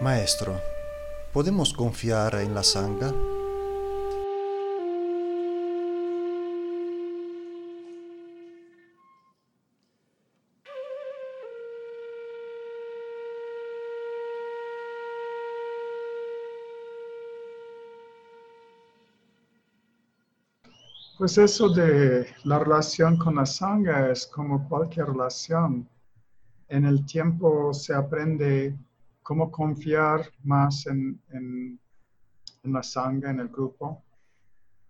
Maestro, ¿podemos confiar en la sangha? Pues eso de la relación con la sangha es como cualquier relación. En el tiempo se aprende cómo confiar más en, la sangre, en el grupo.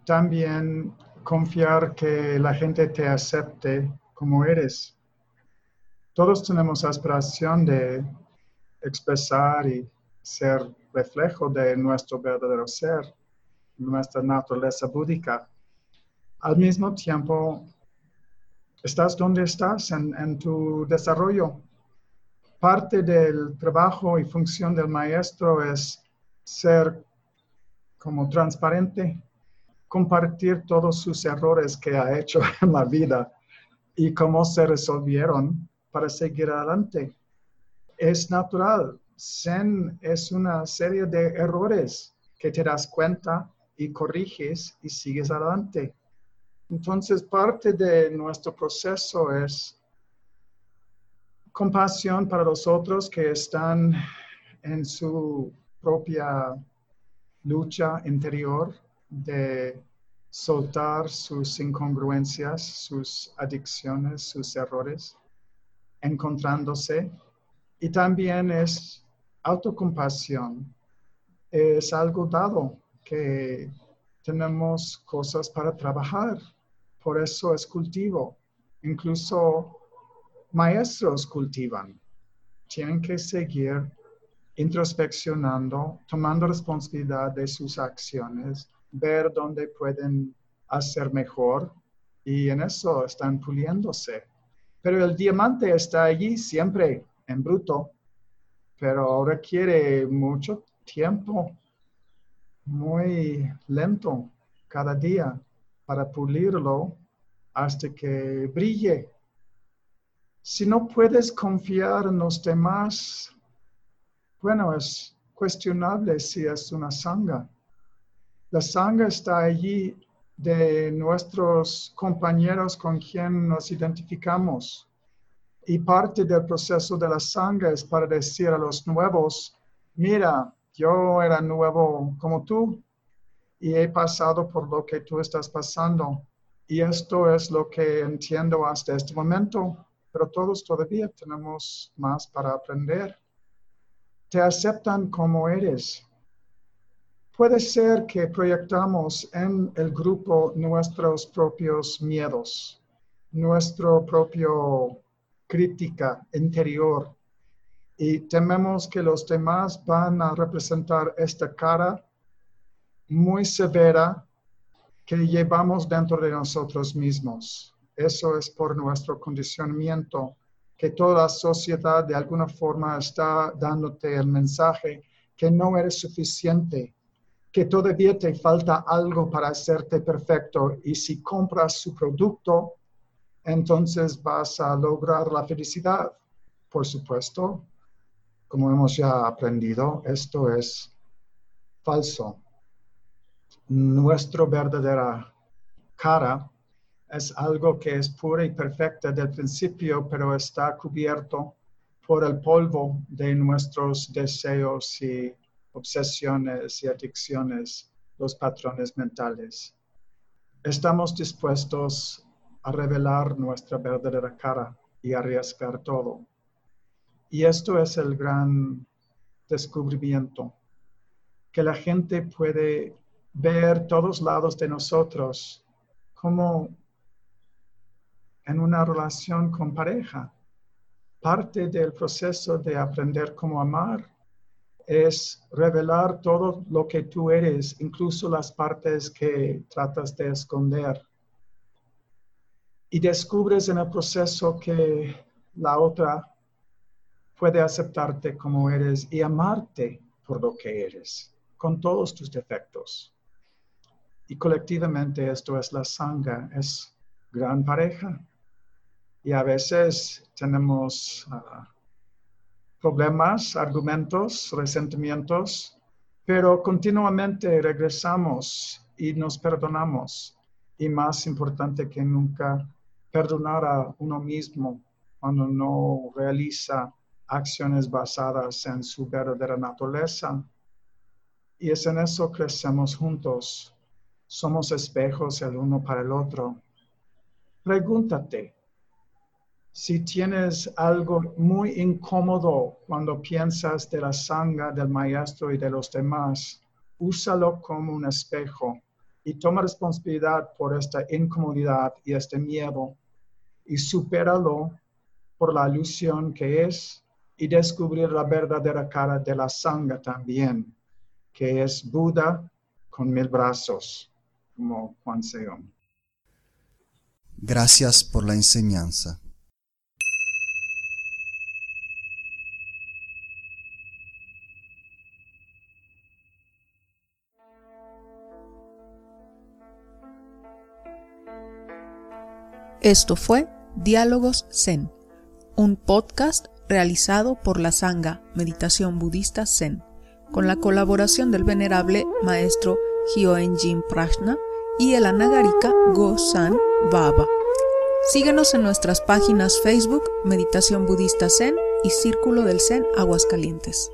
También confiar que la gente te acepte como eres. Todos tenemos aspiración de expresar y ser reflejo de nuestro verdadero ser, nuestra naturaleza búdica. Al mismo tiempo, estás donde estás en, tu desarrollo parte del trabajo y función del maestro es ser como transparente, compartir todos sus errores que ha hecho en la vida y cómo se resolvieron para seguir adelante. Es natural. Zen es una serie de errores que te das cuenta y corriges y sigues adelante. Entonces, parte de nuestro proceso es compasión para los otros que están en su propia lucha interior de soltar sus incongruencias, sus adicciones, sus errores, encontrándose. Y también es autocompasión. Es algo dado que tenemos cosas para trabajar. Por eso es cultivo. Incluso maestros cultivan. Tienen que seguir introspeccionando, tomando responsabilidad de sus acciones, ver dónde pueden hacer mejor y en eso están puliéndose. Pero el diamante está allí siempre en bruto, pero requiere mucho tiempo, muy lento cada día para pulirlo hasta que brille si no puedes confiar en los demás, bueno, es cuestionable si es una sanga. La sanga está allí de nuestros compañeros con quien nos identificamos. Y parte del proceso de la sanga es para decir a los nuevos, mira, yo era nuevo como tú y he pasado por lo que tú estás pasando. Y esto es lo que entiendo hasta este momento pero todos todavía tenemos más para aprender. Te aceptan como eres. Puede ser que proyectamos en el grupo nuestros propios miedos, nuestro propio crítica interior y tememos que los demás van a representar esta cara muy severa que llevamos dentro de nosotros mismos. Eso es por nuestro condicionamiento, que toda la sociedad de alguna forma está dándote el mensaje que no eres suficiente, que todavía te falta algo para hacerte perfecto y si compras su producto, entonces vas a lograr la felicidad. Por supuesto, como hemos ya aprendido, esto es falso. Nuestra verdadera cara es algo que es pura y perfecta del principio, pero está cubierto por el polvo de nuestros deseos y obsesiones y adicciones, los patrones mentales. Estamos dispuestos a revelar nuestra verdadera cara y arriesgar todo. Y esto es el gran descubrimiento, que la gente puede ver todos lados de nosotros como en una relación con pareja. Parte del proceso de aprender cómo amar es revelar todo lo que tú eres, incluso las partes que tratas de esconder. Y descubres en el proceso que la otra puede aceptarte como eres y amarte por lo que eres, con todos tus defectos. Y colectivamente esto es la sangha, es gran pareja. Y a veces tenemos ah, problemas, argumentos, resentimientos, pero continuamente regresamos y nos perdonamos. Y más importante que nunca, perdonar a uno mismo cuando no realiza acciones basadas en su verdadera naturaleza. Y es en eso crecemos juntos. Somos espejos el uno para el otro. Pregúntate, si tienes algo muy incómodo cuando piensas de la sangre del maestro y de los demás, úsalo como un espejo y toma responsabilidad por esta incomodidad y este miedo y supéralo por la ilusión que es y descubrir la verdadera cara de la sangre también, que es Buda con mil brazos, como Juan Seón. Gracias por la enseñanza. Esto fue Diálogos Zen, un podcast realizado por la Sangha Meditación Budista Zen, con la colaboración del venerable maestro Hyoen Prajna y el anagarika Go-san Baba. Síguenos en nuestras páginas Facebook Meditación Budista Zen y Círculo del Zen Aguascalientes.